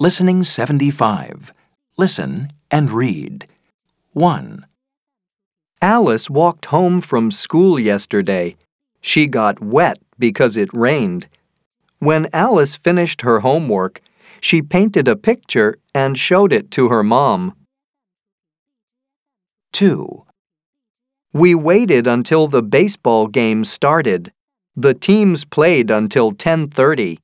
Listening 75. Listen and read. 1, Alice walked home from school yesterday. She got wet because it rained. When Alice finished her homework, she painted a picture and showed it to her mom. 2, We waited until the baseball game started. The teams played until 10:30.